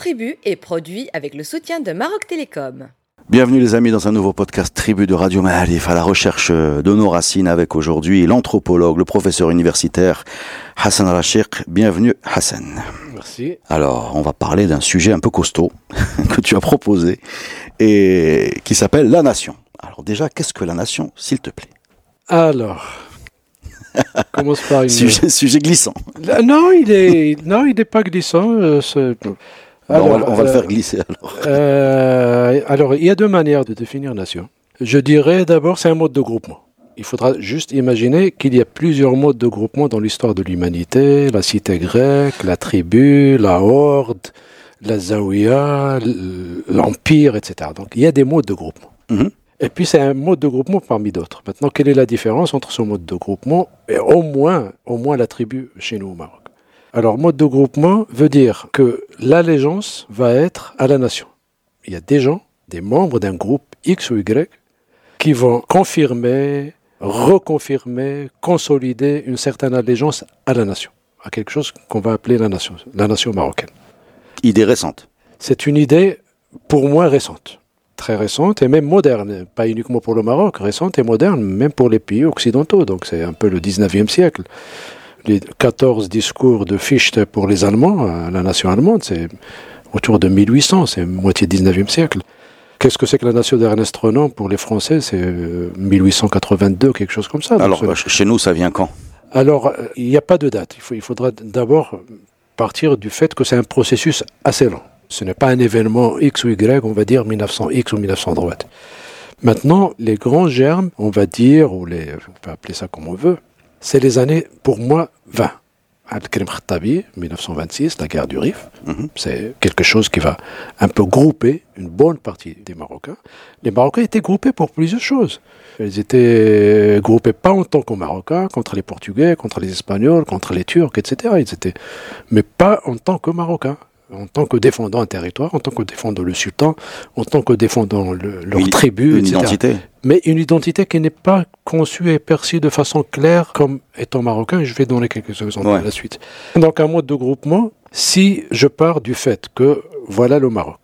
Tribu est produit avec le soutien de Maroc Télécom. Bienvenue les amis dans un nouveau podcast Tribu de Radio Malif à la recherche de nos racines avec aujourd'hui l'anthropologue, le professeur universitaire Hassan Rachik. Bienvenue Hassan. Merci. Alors on va parler d'un sujet un peu costaud que tu as proposé et qui s'appelle la nation. Alors déjà qu'est-ce que la nation s'il te plaît? Alors, commence par une... sujet, sujet glissant. Non, il est, non, il n'est pas glissant. euh, Alors, on va- on va le euh, faire glisser alors. euh, alors, il y a deux manières de définir nation. Je dirais d'abord, c'est un mode de groupement. Il faudra juste imaginer qu'il y a plusieurs modes de groupement dans l'histoire de l'humanité. La cité grecque, la tribu, la horde, la l- l'empire, etc. Donc, il y a des modes de groupement. Mhm. Et puis, c'est un mode de groupement parmi d'autres. Maintenant, quelle est la différence entre ce mode de groupement et au moins, au moins la tribu chez nous au Maroc? Alors, mode de groupement veut dire que l'allégeance va être à la nation. Il y a des gens, des membres d'un groupe X ou Y, qui vont confirmer, reconfirmer, consolider une certaine allégeance à la nation, à quelque chose qu'on va appeler la nation, la nation marocaine. Idée récente. C'est une idée, pour moi, récente. Très récente et même moderne. Pas uniquement pour le Maroc, récente et moderne, même pour les pays occidentaux. Donc c'est un peu le 19e siècle. Les 14 discours de Fichte pour les Allemands, euh, la nation allemande, c'est autour de 1800, c'est moitié 19e siècle. Qu'est-ce que c'est que la nation d'Ernest Renan pour les Français? C'est euh, 1882, quelque chose comme ça. Alors bah, chez nous ça vient quand? Alors, euh, il n'y a pas de date. Il, faut, il faudra d'abord partir du fait que c'est un processus assez lent. Ce n'est pas un événement X ou Y, on va dire 1900X ou 1900 droite. Maintenant, les grands germes, on va dire, ou les, on peut appeler ça comme on veut, c'est les années, pour moi, 20. Al-Krim Khattabi, 1926, la guerre du Rif. Mhm. C'est quelque chose qui va un peu grouper une bonne partie des Marocains. Les Marocains étaient groupés pour plusieurs choses. Ils étaient groupés pas en tant que Marocains, contre les Portugais, contre les Espagnols, contre les Turcs, etc. Ils étaient, mais pas en tant que Marocains, en tant que défendant un territoire, en tant que défendant le sultan, en tant que défendant le- leur tribu, Une etc. identité. Mais une identité qui n'est pas conçue et perçue de façon claire comme étant marocain. Je vais donner quelques exemples Ouais. à la suite. Donc un mode de groupement, si je pars du fait que voilà le Maroc,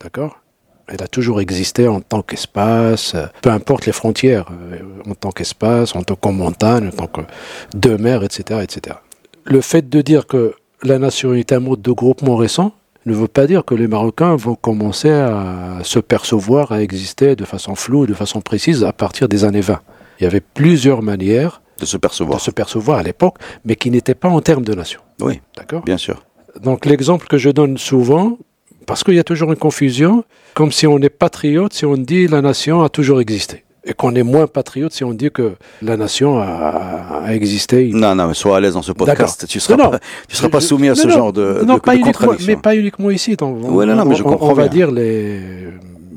d'accord Elle a toujours existé en tant qu'espace, peu importe les frontières, euh, en tant qu'espace, en tant que montagne, en tant que deux mers, etc., etc. Le fait de dire que la nation est un mode de groupement récent ne veut pas dire que les Marocains vont commencer à se percevoir, à exister de façon floue, de façon précise à partir des années 20. Il y avait plusieurs manières De se de percevoir. se percevoir à l'époque, mais qui n'étaient pas en termes de nation. Oui, D'accord? bien sûr. Donc l'exemple que je donne souvent, parce qu'il y a toujours une confusion, comme si on est patriote si on dit la nation a toujours existé. Et qu'on est moins patriote si on dit que la nation a, a existé. Non, non, mais sois à l'aise dans ce podcast. Tu seras, Non, non. pas, tu seras pas soumis à ce non, genre de, non, de- pas de uniquement, contradiction. mais pas uniquement ici. Donc, on, Ouais, non, non, mais je on- on va dire les,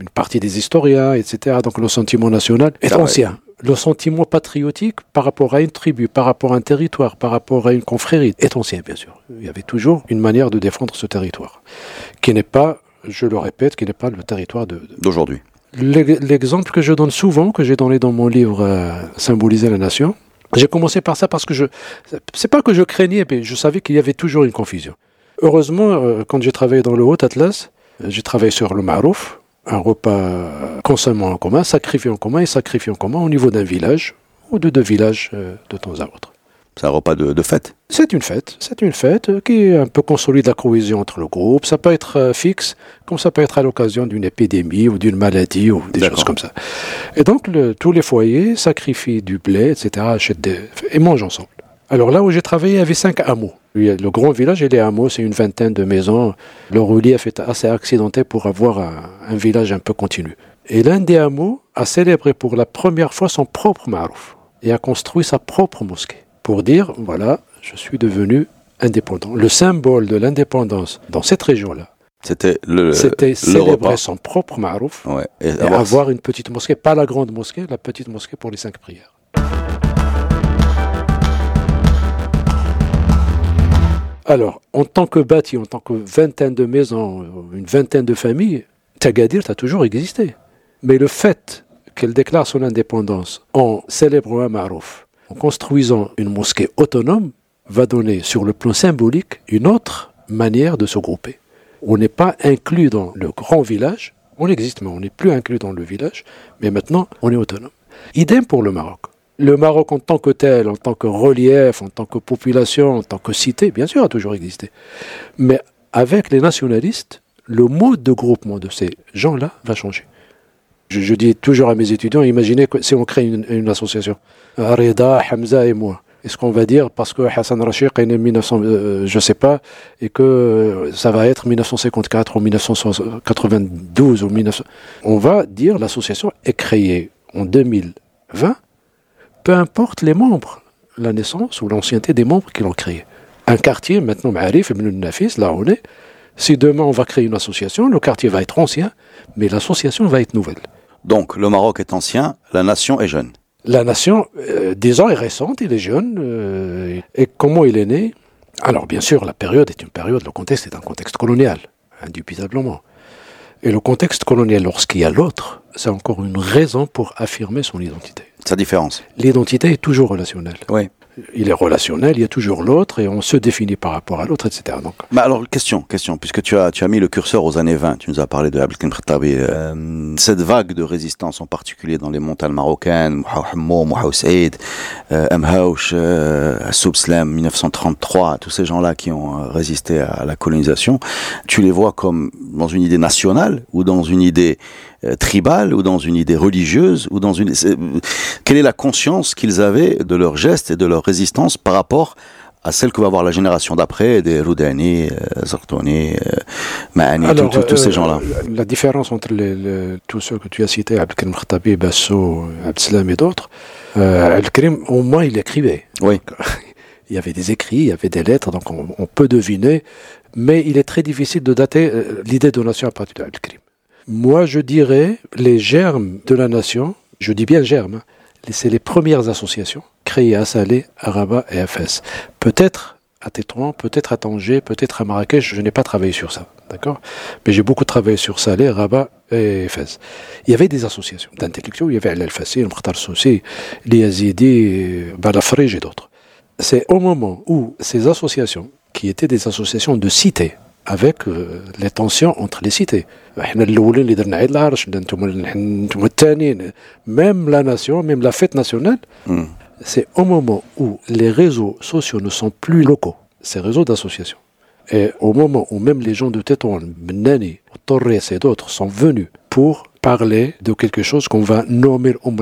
une partie des historiens, etc. Donc le sentiment national est Ah ouais. ancien. Le sentiment patriotique par rapport à une tribu, par rapport à un territoire, par rapport à une confrérie est ancien, bien sûr. Il y avait toujours une manière de défendre ce territoire, qui n'est pas, je le répète, qui n'est pas le territoire D'aujourd'hui. L'ex- L'exemple que je donne souvent, que j'ai donné dans mon livre euh, Symboliser la nation, j'ai commencé par ça parce que je. C'est pas que je craignais, mais je savais qu'il y avait toujours une confusion. Heureusement, euh, quand j'ai travaillé dans le Haut Atlas, euh, j'ai travaillé sur le Marouf, un repas consommé en commun, sacrifié en commun et sacrifié en commun au niveau d'un village ou de deux villages de temps à autre. C'est un repas de, de fête. C'est une fête, c'est une fête qui un peu consolide la cohésion entre le groupe. Ça peut être euh, fixe, comme ça peut être à l'occasion d'une épidémie ou d'une maladie ou des choses comme ça. Et donc le- tous les foyers sacrifient du blé, etc., achètent des, et mangent ensemble. Alors là où j'ai travaillé, il y avait cinq hameaux. Le grand village et les hameaux, c'est une vingtaine de maisons. Le relief est assez accidenté pour avoir un, un village un peu continu. Et l'un des hameaux a célébré pour la première fois son propre marouf et a construit sa propre mosquée pour dire, voilà, je suis devenu indépendant. Le symbole de l'indépendance dans cette région-là, C'était le, c'était le célébrer repas. son propre marouf Ouais. Et et avoir- avoir une petite mosquée, pas la grande mosquée, la petite mosquée pour les cinq prières. Alors, en tant que bâti, en tant que vingtaine de maisons, une vingtaine de familles, Tagadir a toujours existé. Mais le fait qu'elle déclare son indépendance en célébrant un marouf, en construisant une mosquée autonome, va donner sur le plan symbolique une autre manière de se grouper. On n'est pas inclus dans le grand village. On existe, mais on n'est plus inclus dans le village. Mais maintenant, on est autonome. Idem pour le Maroc. Le Maroc en tant que tel, en tant que relief, en tant que population, en tant que cité, bien sûr, a toujours existé. Mais avec les nationalistes, le mode de groupement de ces gens-là va changer. Je, dis toujours à mes étudiants, imaginez que si on crée une, association, Reda, Hamza et moi, est-ce qu'on va dire parce que Hassan Rashid est né en 1900, euh, je sais pas, et que euh, ça va être 1954 ou 1992 ou 1900. On va dire l'association est créée en 2020, peu importe les membres, la naissance ou l'ancienneté des membres qui l'ont créée. Un quartier, maintenant, Ma'arif, Ibn Nafis, là on est, si demain on va créer une association, le quartier va être ancien, mais l'association va être nouvelle. Donc le Maroc est ancien, la nation est jeune. La nation, euh, disons, est récente, il est jeune. Euh, et comment il est né? Alors bien sûr, la période est une période, le contexte est un contexte colonial, indubitablement. Et le contexte colonial, lorsqu'il y a l'autre, c'est encore une raison pour affirmer son identité. Sa différence. L'identité est toujours relationnelle. Oui il est relationnel, il y a toujours l'autre et on se définit par rapport à l'autre, etc. Donc. Bah alors, question, question, puisque tu as, tu as mis le curseur aux années 20, tu nous as parlé de Abdelkrim Khattabi, euh, cette vague de résistance, en particulier dans les montagnes marocaines, Mouhaou Mouhaou Saïd, euh, Mhaouch, euh, Soubslam, 1933, tous ces gens-là qui ont euh, résisté à la colonisation, tu les vois comme dans une idée nationale ou dans une idée euh, tribale ou dans une idée religieuse ou dans une quelle est la conscience qu'ils avaient de leurs gestes et de leur résistance par rapport à celle que va avoir la génération d'après, des Roudani, euh, Zartoni, euh, Mahani, tous ces gens-là? La différence entre tous ceux que tu as cités, Abdelkrim Khattabi, Basso, Abdeslam et d'autres, euh, Abdelkrim, au moins, il écrivait. Oui. il y avait des écrits, il y avait des lettres, donc on, peut deviner, mais il est très difficile de dater l'idée de nation à partir d'Abdelkrim. Moi, je dirais les germes de la nation, je dis bien germes, hein, c'est les premières associations créées à Salé, à Rabat et à Fès. Peut-être à Tétouan, peut-être à Tanger, peut-être à Marrakech, je n'ai pas travaillé sur ça, d'accord? Mais j'ai beaucoup travaillé sur Salé, Rabat et Fès. Il y avait des associations d'intellectuels, il y avait Al-Fassi, Al-Mukhtar Soussi, les Yazidi, Balafrij et d'autres. C'est au moment où ces associations, qui étaient des associations de cités, avec euh, les tensions entre les cités. Même la nation, même la fête nationale, hmm. c'est au moment où les réseaux sociaux ne sont plus locaux, ces réseaux d'associations. Et au moment où même les gens de Tétouan, Benani, Torres et d'autres sont venus pour parler de quelque chose qu'on va nommer Umm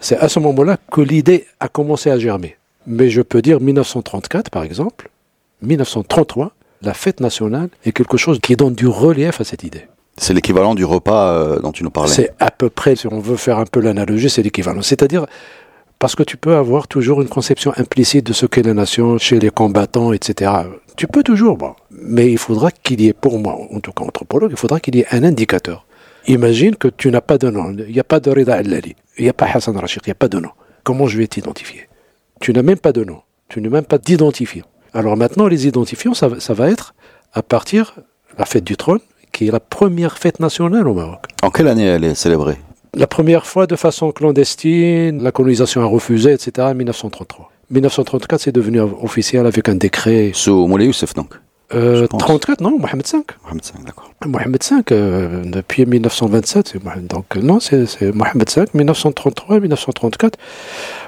C'est à ce moment-là que l'idée a commencé à germer. Mais je peux dire 1934 par exemple, 1933, la fête nationale est quelque chose qui donne du relief à cette idée. C'est l'équivalent du repas euh, dont tu nous parlais. C'est à peu près, si on veut faire un peu l'analogie, c'est l'équivalent. C'est-à-dire, parce que tu peux avoir toujours une conception implicite de ce qu'est la nation chez les combattants, etc. Tu peux toujours, bon. Mais il faudra qu'il y ait, pour moi, en tout cas anthropologue, il faudra qu'il y ait un indicateur. Imagine que tu n'as pas de nom, il n'y a pas de Rida al-Lali, il n'y a pas Hassan Rashid, il n'y a pas de nom. Comment je vais t'identifier? Tu n'as même pas de nom, tu n'as même pas d'identifiant. Alors maintenant, les identifiants, ça, va être à partir de la fête du trône, qui est la première fête nationale au Maroc. En quelle année elle est célébrée? La première fois de façon clandestine, la colonisation a refusé, etc., en 1933. 1934, c'est devenu officiel avec un décret. Sous Moulay Youssef, donc? Euh, 34, non, Mohamed V. Mohamed V, d'accord. Mohamed V, euh, depuis 1927, donc non, c'est Mohamed V, 1933, 1934.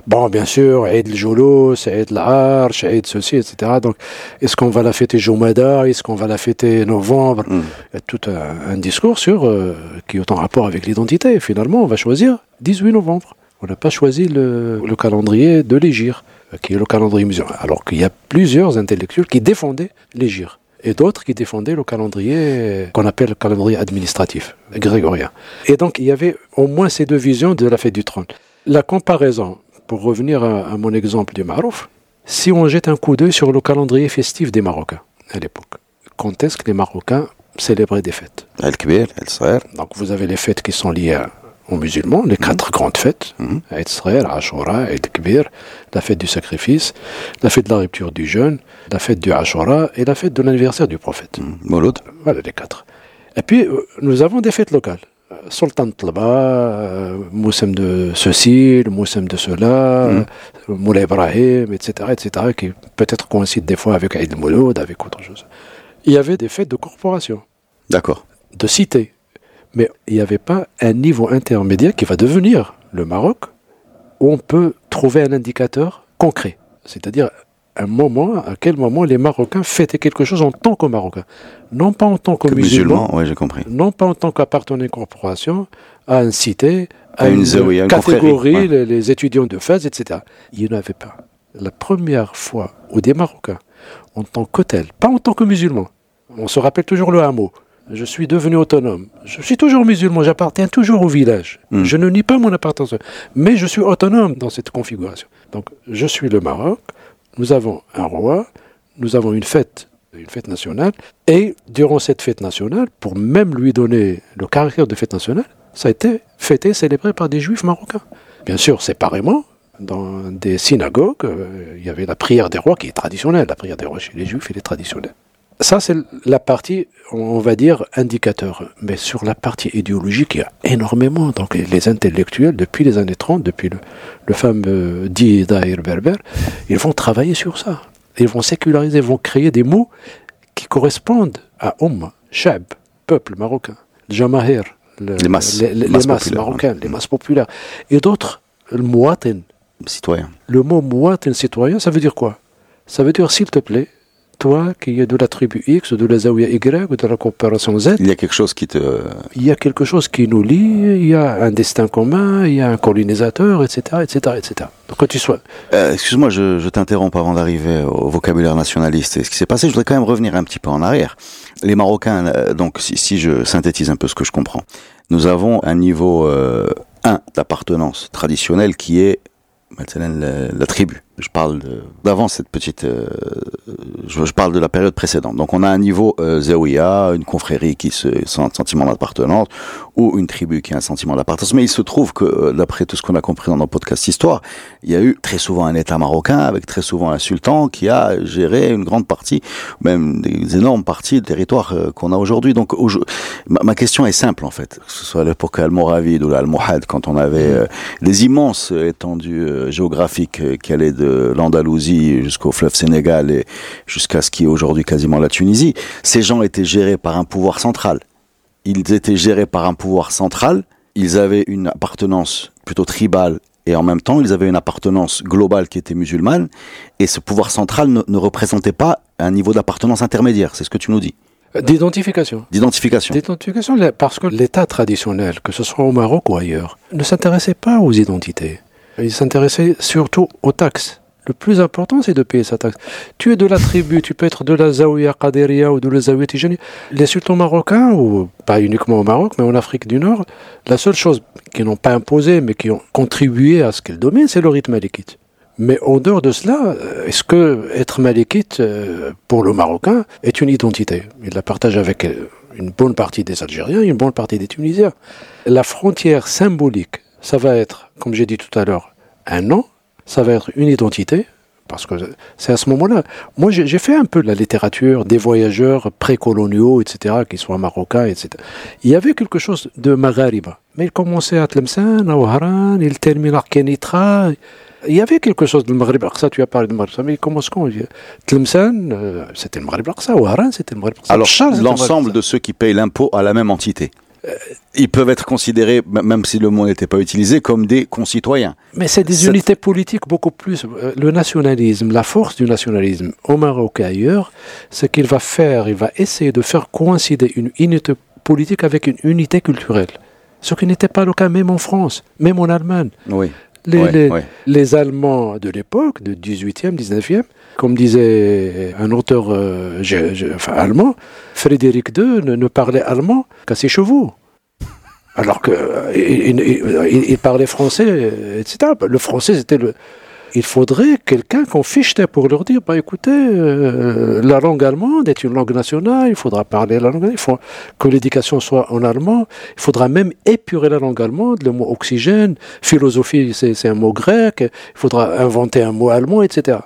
Bon, bien sûr, Eid el c'est Eid l'Arche, Eid ceci, etc. Donc, est-ce qu'on va la fêter Jomada Est-ce qu'on va la fêter novembre? Hmm. Il y a tout un, discours sur euh, qui est en rapport avec l'identité. Finalement, on va choisir 18 novembre. On n'a pas choisi le, le calendrier de l'Égir qui est le calendrier musulman. Alors qu'il y a plusieurs intellectuels qui défendaient l'Égir et d'autres qui défendaient le calendrier qu'on appelle le calendrier administratif, grégorien. Et donc il y avait au moins ces deux visions de la fête du trône. La comparaison, pour revenir à, mon exemple du Marouf, si on jette un coup d'œil sur le calendrier festif des Marocains à l'époque, quand est-ce que les Marocains célébraient des fêtes? Donc vous avez les fêtes qui sont liées à aux musulmans, les quatre mhm. grandes fêtes, mmh. Eid Srer, Ashura, Eid Kbir, la fête du sacrifice, la fête de la rupture du jeûne, la fête du Ashura et la fête de l'anniversaire du prophète. Mmh. Voilà les quatre. Et puis, euh, nous avons des fêtes locales. Euh, Sultan Tlaba, euh, Moussem de ceci, le Moussem de cela. Moulay Ibrahim, etc., etc., qui peut-être coïncident des fois avec Eid Mouloud, avec autre chose. Il y avait des fêtes de corporation D'accord. de cité. Mais il n'y avait pas un niveau intermédiaire qui va devenir le Maroc, où on peut trouver un indicateur concret. C'est-à-dire un moment, à quel moment les Marocains fêtaient quelque chose en tant que Marocains. Non pas en tant que, Que musulmans, j'ai compris. non pas en tant qu'appartenant à une corporation, à une cité, à, À une catégorie, ouais. les, les étudiants de Fès, etc. Il n'y en avait pas. La première fois où des Marocains, en tant que tels, pas en tant que musulmans, on se rappelle toujours le hameau. Je suis devenu autonome. Je suis toujours musulman, j'appartiens toujours au village. Mm. Je ne nie pas mon appartenance, mais je suis autonome dans cette configuration. Donc, je suis le Maroc, nous avons un roi, nous avons une fête, une fête nationale, et durant cette fête nationale, pour même lui donner le caractère de fête nationale, ça a été fêté, célébré par des juifs marocains. Bien sûr, séparément, dans des synagogues, euh, il y avait la prière des rois qui est traditionnelle. La prière des rois chez les juifs, elle est traditionnelle. Ça, c'est la partie, on va dire, indicateur. Mais sur la partie idéologique, il y a énormément. Donc, les- intellectuels, depuis les années 30, depuis le, le fameux dit Berber, ils vont travailler sur ça. Ils vont séculariser, ils vont créer des mots qui correspondent à Umm, Shab, peuple marocain, Jamahir, le- Les masses. les, les Masses marocaines, les masses populaires. Et d'autres, le Mouatin. Citoyen. Le mot Mouatin citoyen, ça veut dire quoi? Ça veut dire, s'il te plaît, toi qui es de la tribu X, de la Zawiya Y, ou de la coopération Z, Il y a quelque chose qui te. il y a quelque chose qui nous lie, il y a un destin commun, il y a un colonisateur, etc., etc., etc. Donc quand tu sois... Euh, Excuse-moi, je, je t'interromps avant d'arriver au vocabulaire nationaliste et ce qui s'est passé. Je voudrais quand même revenir un petit peu en arrière. Les Marocains, euh, donc si, si je synthétise un peu ce que je comprends, nous avons un niveau euh, 1 d'appartenance traditionnelle qui est la, la tribu. Je parle d'avant cette petite. euh, je, je parle de la période précédente. Donc on a un niveau euh, une confrérie qui se sent un sentiment d'appartenance ou une tribu qui a un sentiment d'appartenance. Mais il se trouve que euh, d'après tout ce qu'on a compris dans nos podcasts histoire, il y a eu très souvent un État marocain avec très souvent un sultan qui a géré une grande partie, même des énormes parties du territoire euh, qu'on a aujourd'hui. Donc ma, ma question est simple en fait, que ce soit à l'époque almoravide ou l'almohade, quand on avait euh, des immenses étendues géographiques qui allaient de l'Andalousie jusqu'au fleuve Sénégal et jusqu'à ce qui est aujourd'hui quasiment la Tunisie, ces gens étaient gérés par un pouvoir central. Ils étaient gérés par un pouvoir central, ils avaient une appartenance plutôt tribale et en même temps ils avaient une appartenance globale qui était musulmane et ce pouvoir central ne, ne représentait pas un niveau d'appartenance intermédiaire, c'est ce que tu nous dis, D'identification. d'identification. D'identification, la- parce que l'État traditionnel, que ce soit au Maroc ou ailleurs, ne s'intéressait pas aux identités. Il s'intéressait surtout aux taxes. Le plus important, c'est de payer sa taxe. Tu es de la tribu, tu peux être de la Zawiya Qadiriya ou de la Zawiya Tijani. Les sultans marocains, ou pas uniquement au Maroc, mais en Afrique du Nord, la seule chose qu'ils n'ont pas imposé, mais qui ont contribué à ce qu'ils dominent, c'est le rythme malékite. Mais en dehors de cela, euh, est-ce que être malékite, euh, pour le Marocain, est une identité? Il la partage avec euh, une bonne partie des Algériens une bonne partie des Tunisiens. La frontière symbolique, ça va être, comme j'ai dit tout à l'heure, un nom, ça va être une identité, parce que c'est à ce moment-là. Moi, j'ai fait un peu de la littérature des voyageurs précoloniaux, etc., qui soient marocains, etc. Il y avait quelque chose de Maghariba. Mais il commençait à Tlemcen, à Ouharan, il termine à Kenitra. Il y avait quelque chose de Maghreb Aqsa, tu as parlé de Maghreb mais il commence quand Tlemcen, euh, c'était le Maghreb Aqsa, Ouharan, c'était le Maghreb Aqsa. Alors, l'ensemble de ceux qui payent l'impôt à la même entité, ils peuvent être considérés, même si le mot n'était pas utilisé, comme des concitoyens. Mais c'est des unités politiques beaucoup plus. euh, Le nationalisme, la force du nationalisme au Maroc et ailleurs, ce qu'il va faire, il va essayer de faire coïncider une unité politique avec une unité culturelle. Ce qui n'était pas le cas même en France, même en Allemagne. Oui. Les, Ouais, les- ouais. les Allemands de l'époque, du 18e, 19e, comme disait un auteur euh, je- je- enfin, allemand, Frédéric II ne, ne parlait allemand qu'à ses chevaux. Alors que euh, il, il- il- il parlait français, etc. Le français, c'était le. Il faudrait quelqu'un qu'on fiche pour leur dire, bah écoutez, euh, la langue allemande est une langue nationale, il faudra parler la langue, il faut que l'éducation soit en allemand, il faudra même épurer la langue allemande, le mot oxygène, philosophie, c'est c'est un mot grec, il faudra inventer un mot allemand, etc.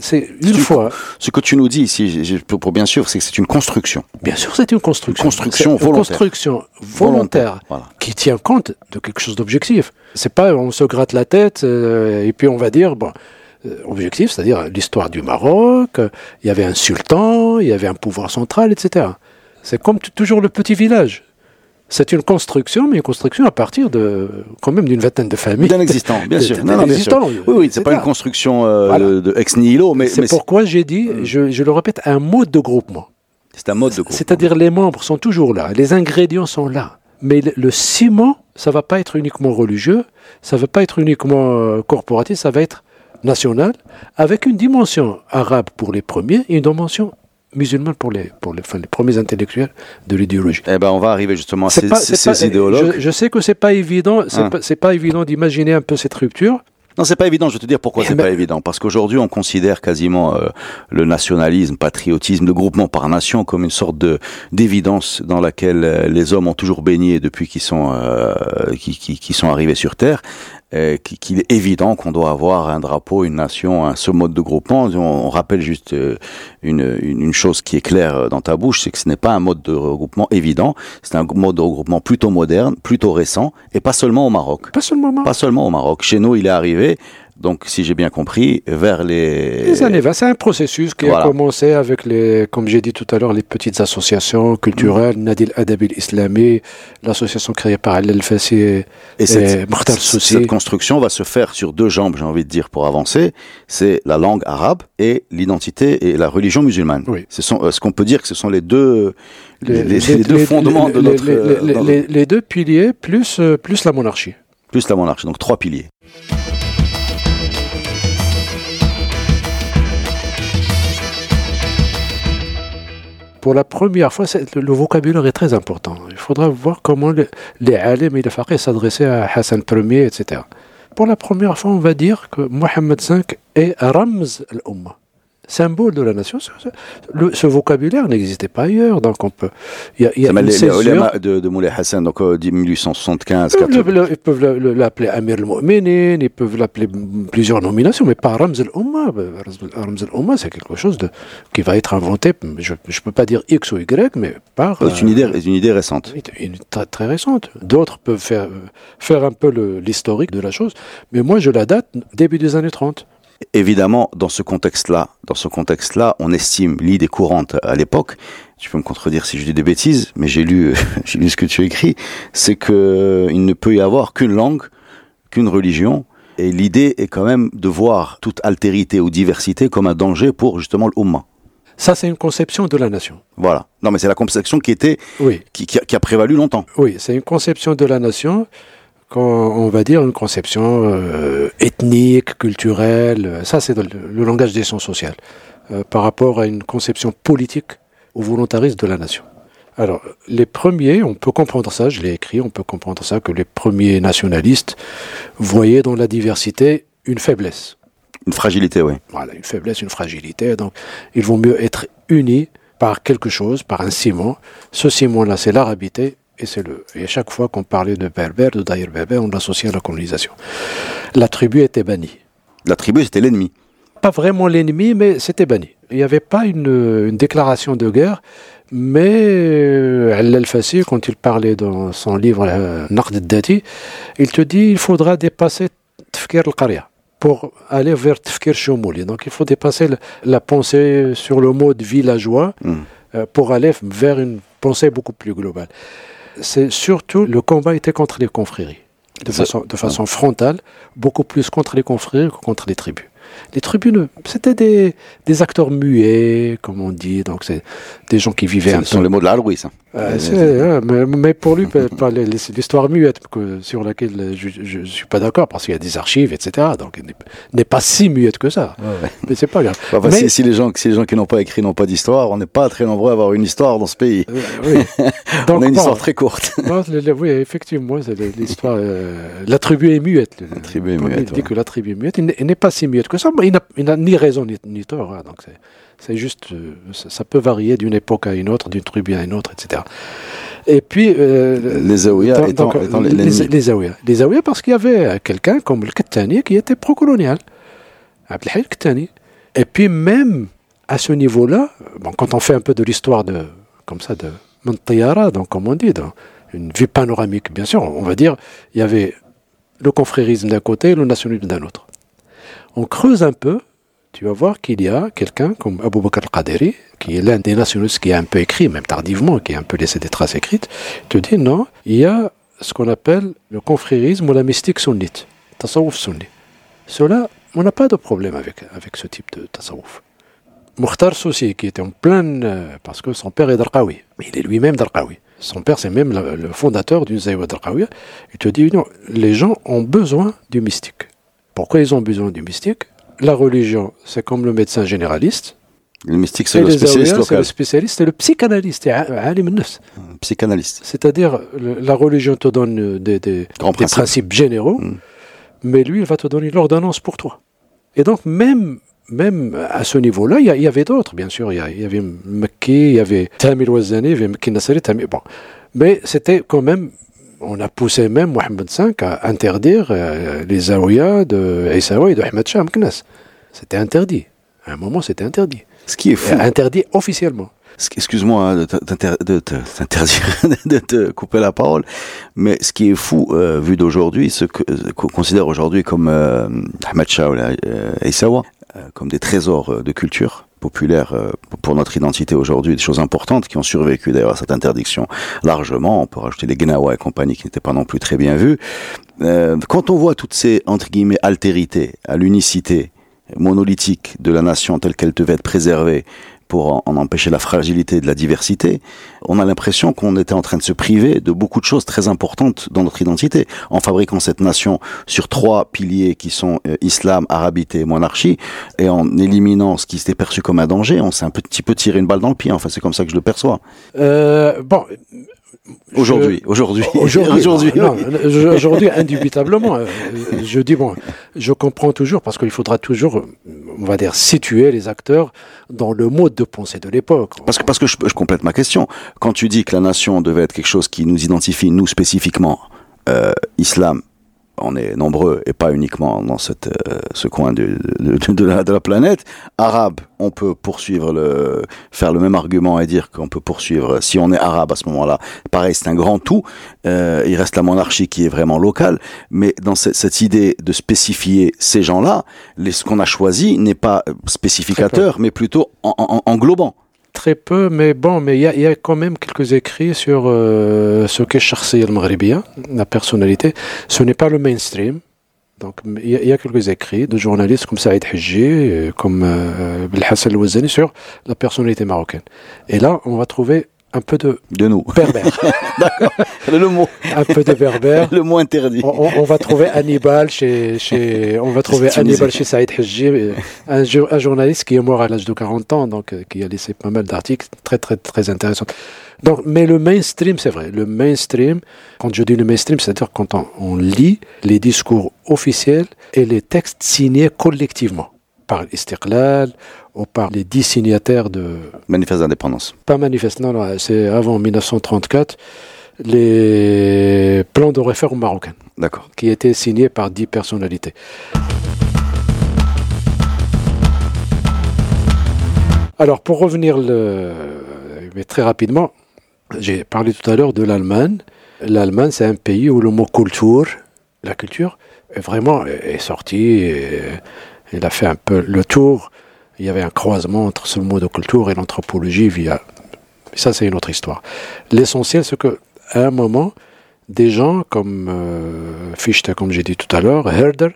C'est une Tu- fois. Ce que tu nous dis ici, pour bien sûr, c'est que c'est une construction. Bien sûr, c'est une construction. Une construction une volontaire. construction volontaire Voilà. qui tient compte de quelque chose d'objectif. C'est pas on se gratte la tête euh, et puis on va dire bon euh, objectif, c'est-à-dire l'histoire du Maroc. euh, il y avait un sultan, il y avait un pouvoir central, etc. C'est comme toujours le petit village. C'est une construction, mais une construction à partir de quand même d'une vingtaine de familles. D'un existant, bien sûr. Non, non, bien sûr. Oui, oui, c'est pas une construction euh, de ex nihilo, mais c'est pourquoi j'ai dit, je, je, le répète, un mode de groupement. C'est un mode de groupement. C'est-à-dire les membres sont toujours là, les ingrédients sont là, mais le, ciment, ça va pas être uniquement religieux, ça va pas être uniquement euh, corporatif, ça va être national, avec une dimension arabe pour les premiers et une dimension musulmane pour les, pour les, les premiers intellectuels de l'idéologie. Eh ben, on va arriver justement à ces, ces, idéologues. Je, sais que c'est pas évident, c'est ah. pas, pas, évident d'imaginer un peu cette rupture. Non, c'est pas évident. Je vais te dire pourquoi c'est pas évident. Parce qu'aujourd'hui, on considère quasiment euh, le nationalisme, patriotisme, le groupement par nation comme une sorte de d'évidence dans laquelle euh, les hommes ont toujours baigné depuis qu'ils sont euh, qui, qui, qui, sont arrivés sur Terre. Euh, qu'il est évident qu'on doit avoir un drapeau, une nation, un, ce mode de groupement. On, rappelle juste euh, une, une, chose qui est claire euh, dans ta bouche, c'est que ce n'est pas un mode de regroupement évident, c'est un mode de regroupement plutôt moderne, plutôt récent, et pas seulement au Maroc. Pas seulement au Maroc. Pas seulement au Maroc. Chez nous, il est arrivé donc, si j'ai bien compris, vers les... Les années 20, c'est un processus qui a commencé avec, les, comme j'ai dit tout à l'heure, les petites associations culturelles, mm. Nadil Adabil Islami, l'association créée par Fassi et, et cette, cette construction va se faire sur deux jambes, j'ai envie de dire, pour avancer. C'est la langue arabe et l'identité et la religion musulmane. Oui. Ce sont, est-ce qu'on peut dire que ce sont les deux, les, deux fondements de notre... Les, deux piliers plus, euh, plus la monarchie. Plus la monarchie, donc trois piliers. Pour la première fois, le, vocabulaire est très important. Il faudra voir comment les alim et les faqih s'adressaient à Hassan Ier, etc. Pour la première fois, on va dire que Mohammed V est Ramz al-Ummah symbole de la nation. ce vocabulaire n'existait pas ailleurs, donc on peut. Il y a, y a les, de, de Moulay Hassan, donc 1875. Euh, ils peuvent l'appeler Amir al-Mu'minin, ils peuvent l'appeler plusieurs nominations, mais pas Ramz al-Umma. Ramz al-Umma, c'est quelque chose de, qui va être inventé, je ne peux pas dire X ou Y, mais par. C'est une, idée, euh, une idée récente. Une, très, très récente. D'autres peuvent faire, faire un peu l'historique de la chose, mais moi je la date début des années 30. Évidemment, dans ce contexte-là, dans ce contexte-là, on estime l'idée courante à l'époque. Tu peux me contredire si je dis des bêtises, mais j'ai lu, j'ai lu ce que tu as écrit. C'est que il ne peut y avoir qu'une langue, qu'une religion, et l'idée est quand même de voir toute altérité ou diversité comme un danger pour justement l'Umma. Ça, c'est une conception de la nation. Voilà. Non, mais c'est la conception qui était, oui. qui, qui, a, qui a prévalu longtemps. Oui, c'est une conception de la nation on va dire une conception euh, ethnique, culturelle, ça c'est le, langage des sciences sociales, euh, par rapport à une conception politique ou volontariste de la nation. Alors, les premiers, on peut comprendre ça, je l'ai écrit, on peut comprendre ça, que les premiers nationalistes voyaient dans la diversité une faiblesse. Une fragilité, oui. Voilà, une faiblesse, une fragilité. Donc, il vaut mieux être unis par quelque chose, par un ciment. Ce ciment-là, c'est l'arabité, et, c'est le, et chaque fois qu'on parlait de berbère, de Daïr berbère, on l'associait à la colonisation. La tribu était bannie. La tribu, c'était l'ennemi Pas vraiment l'ennemi, mais c'était banni. Il n'y avait pas une, une, déclaration de guerre, mais euh, Al-Fassi, quand il parlait dans son livre euh, Naqd dati il te dit il faudra dépasser Tfkir al-Qaria pour aller vers Tfkir Shumuli. Donc il faut dépasser la, pensée sur le mode villageois hmm. euh, pour aller vers une pensée beaucoup plus globale c'est surtout le combat était contre les confréries, de façon, de façon frontale, beaucoup plus contre les confréries que contre les tribus. Les tribunes, c'était des, des, acteurs muets, comme on dit, donc c'est des gens qui vivaient un peu. Ce sont les mots de la Louise. Hein. Euh, mais, pour lui, l'histoire muette que, sur laquelle je ne suis pas d'accord, parce qu'il y a des archives, etc. Donc, il n'est pas si muette que ça. Mais c'est pas grave. si, les gens, si les gens qui n'ont pas écrit n'ont pas d'histoire, on n'est pas très nombreux à avoir une histoire dans ce pays. Euh, oui. on a une histoire très courte. oui, effectivement, l'histoire. Euh, la tribu est muette. La tribu est muette. Il dit que la tribu est muette. Il n'est pas si muette que ça. Il n'a ni raison ni, tort. Hein, donc c'est juste, euh, ça, peut varier d'une époque à une autre, d'une tribu à une autre, etc. Et puis euh, les Zaouïas étant, les, les, les Zaouïas, les Zaouïas parce qu'il y avait quelqu'un comme le Kettani qui était pro-colonial, Abdelhaj Kettani. Et puis même à ce niveau-là, bon, quand on fait un peu de l'histoire de comme ça de donc comme on dit, dans une vue panoramique, bien sûr, on va dire, il y avait le confrérisme d'un côté et le nationalisme d'un autre. On creuse un peu, tu vas voir qu'il y a quelqu'un comme Abu Bakr al-Qadiri, qui est l'un des nationalistes qui a un peu écrit, même tardivement, qui a un peu laissé des traces écrites, te dit non, il y a ce qu'on appelle le confrérisme ou la mystique sunnite, tasawwuf sunni. Cela, on n'a pas de problème avec, avec ce type de tasawwuf. Mukhtar Soussi, qui était en pleine. Euh, parce que son père est Darqawi. Il est lui-même Darqawi. Son père, c'est même le, fondateur du Zaïwa Darqawi. Il te dit non, les gens ont besoin du mystique. Pourquoi ils ont besoin du mystique? La religion, c'est comme le médecin généraliste. Le mystique, c'est le spécialiste local. C'est le spécialiste, c'est le psychanalyste. C'est-à-dire, la religion te donne des, des, principes. généraux, hmm. mais lui, il va te donner l'ordonnance pour toi. Et donc, même même à ce niveau-là, il y, avait d'autres, bien sûr. Il y, avait Mekki, il y avait Tamil Wazani, il y avait Mekki Nassari, Tamil. Bon. Mais c'était quand même. On a poussé même Mohamed V à interdire euh, les Zawiya de Issaoui et de Ahmed Shah C'était interdit. À un moment, c'était interdit. Ce qui est fou. Interdit officiellement. Excuse-moi de t'interdire de te couper la parole, mais ce qui est fou, euh, vu d'aujourd'hui, ce qu'on considère aujourd'hui comme euh, Ahmed Shah ou euh, comme des trésors de culture populaire euh, pour notre identité aujourd'hui, des choses importantes qui ont survécu d'ailleurs à cette interdiction largement. On peut rajouter les Gnawa et compagnie qui n'étaient pas non plus très bien vus. quand on voit toutes ces, entre guillemets, altérités à l'unicité monolithique de la nation telle qu'elle devait être préservée pour en, empêcher la fragilité de la diversité, on a l'impression qu'on était en train de se priver de beaucoup de choses très importantes dans notre identité, en fabriquant cette nation sur trois piliers qui sont euh, islam, arabité et monarchie, et en éliminant ce qui s'était perçu comme un danger, on s'est un petit peu tiré une balle dans le pied. Enfin, c'est comme ça que je le perçois. Euh, bon, Aujourd'hui, aujourd'hui, aujourd'hui, aujourd'hui, indubitablement. Euh, je dis bon, je comprends toujours parce qu'il faudra toujours, on va dire, situer les acteurs dans le mode de pensée de l'époque. Parce que parce que je, je, complète ma question. Quand tu dis que la nation devait être quelque chose qui nous identifie nous spécifiquement, euh, islam, on est nombreux et pas uniquement dans cette, euh, ce coin de, de, de, la, de, la, planète. Arabe, on peut poursuivre le, faire le même argument et dire qu'on peut poursuivre, si on est arabe à ce moment-là, pareil, c'est un grand tout. Euh, il reste la monarchie qui est vraiment locale, mais dans cette, cette idée de spécifier ces gens-là, ce qu'on a choisi n'est pas spécificateur, mais plutôt en, en, englobant. Très peu, mais bon, mais il y, y, a quand même quelques écrits sur euh, ce qu'est Charsi al-Maghribia, la personnalité. Ce n'est pas le mainstream. Donc, il y, a quelques écrits de journalistes comme Saïd Hijji, euh, comme euh, Belhassan sur la personnalité marocaine. Et là, on va trouver un peu de, de nous. berbère. D'accord. Le mot. Un peu de berbère. Le mot interdit. On, on, va trouver Hannibal chez, chez on va trouver Hannibal chez Saïd Hajji, un, un, journaliste qui est mort à l'âge de 40 ans, donc euh, qui a laissé pas mal d'articles très très très intéressants. Donc, mais le mainstream, c'est vrai. Le mainstream, quand je dis le mainstream, c'est-à-dire quand on, on lit les discours officiels et les textes signés collectivement par l'Istiqlal ou par les dix signataires de... Manifeste d'indépendance. Pas manifeste, non, non c'est avant 1934, les plans de réforme marocains. D'accord. Qui étaient signés par dix personnalités. Alors, pour revenir le... mais très rapidement, j'ai parlé tout à l'heure de l'Allemagne. L'Allemagne, c'est un pays où le mot culture, la culture, est vraiment est sorti. Et il a fait un peu le tour. Il y avait un croisement entre ce mot de culture et l'anthropologie via. Ça, c'est une autre histoire. L'essentiel, c'est qu'à un moment, des gens comme euh, Fichte, comme j'ai dit tout à l'heure, Herder,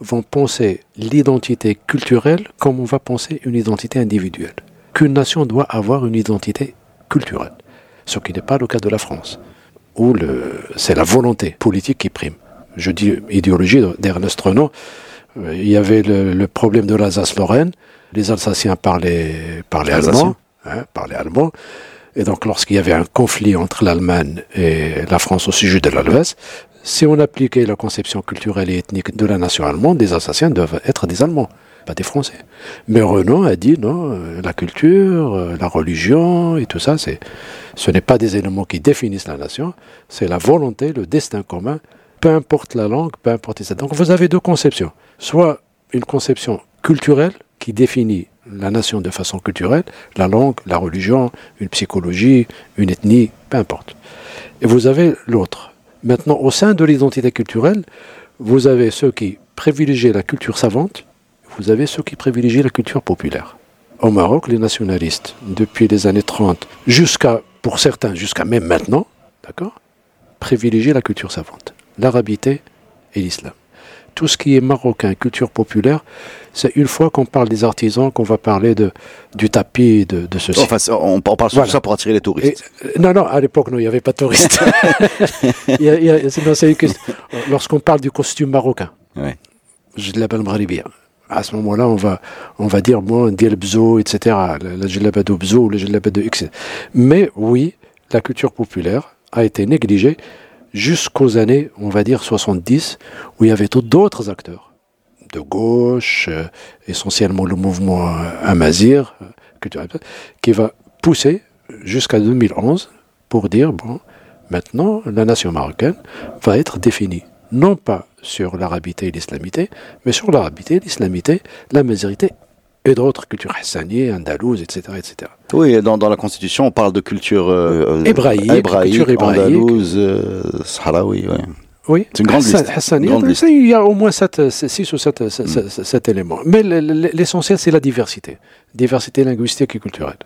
vont penser l'identité culturelle comme on va penser une identité individuelle. Qu'une nation doit avoir une identité culturelle, ce qui n'est pas le cas de la France, où c'est la volonté politique qui prime. Je dis idéologie d'Ernest Renaud, il y avait le, le problème de l'Alsace-Lorraine. Les Alsaciens parlaient, parlaient allemand, hein, parlaient allemand. Et donc, lorsqu'il y avait un conflit entre l'Allemagne et la France au sujet de l'Alsace, si on appliquait la conception culturelle et ethnique de la nation allemande, les Alsaciens doivent être des Allemands, pas des Français. Mais Renan a dit non, euh, la culture, euh, la religion et tout ça, c'est, ce n'est pas des éléments qui définissent la nation, c'est la volonté, le destin commun, peu importe la langue, peu importe ça. Donc vous avez deux conceptions soit une conception culturelle qui définit la nation de façon culturelle, la langue, la religion, une psychologie, une ethnie, peu importe. Et vous avez l'autre. Maintenant, au sein de l'identité culturelle, vous avez ceux qui privilégient la culture savante, vous avez ceux qui privilégient la culture populaire. Au Maroc, les nationalistes, depuis les années 30, jusqu'à, pour certains, jusqu'à même maintenant, d'accord, privilégient la culture savante, l'arabité et l'islam. Tout ce qui est marocain, culture populaire, c'est une fois qu'on parle des artisans qu'on va parler de, du tapis, de, de ceci. Enfin, on, parle de ça pour attirer les touristes. Euh, non, non, à l'époque, non, il n'y avait pas de touristes. Lorsqu'on parle du costume marocain, ouais. je l'appelle. À ce moment-là, on va, on va dire, bon, Diel Bzo, etc. La Djellaba de Bzo, la Djellaba de X. Mais oui, la culture populaire a été négligée jusqu'aux années, on va dire, 70, où il y avait d'autres acteurs. De gauche, euh, essentiellement le mouvement euh, Amazir, euh, qui va pousser jusqu'à 2011 pour dire, bon, maintenant, la nation marocaine va être définie, non pas sur l'arabité et l'islamité, mais sur l'arabité, l'islamité, la mazirité et d'autres cultures hassaniées, andalouses, etc. etc. Oui, dans, dans la Constitution, on parle de culture euh, hébraïque, hébraïque, culture hébraïque. andalouse, euh, sahraoui, oui. Oui, c'est une grande Hassan, liste. Hassani, Grande liste. il y a au moins 6 ou 7, sept éléments. Mais l'essentiel, c'est la diversité. Diversité linguistique et culturelle.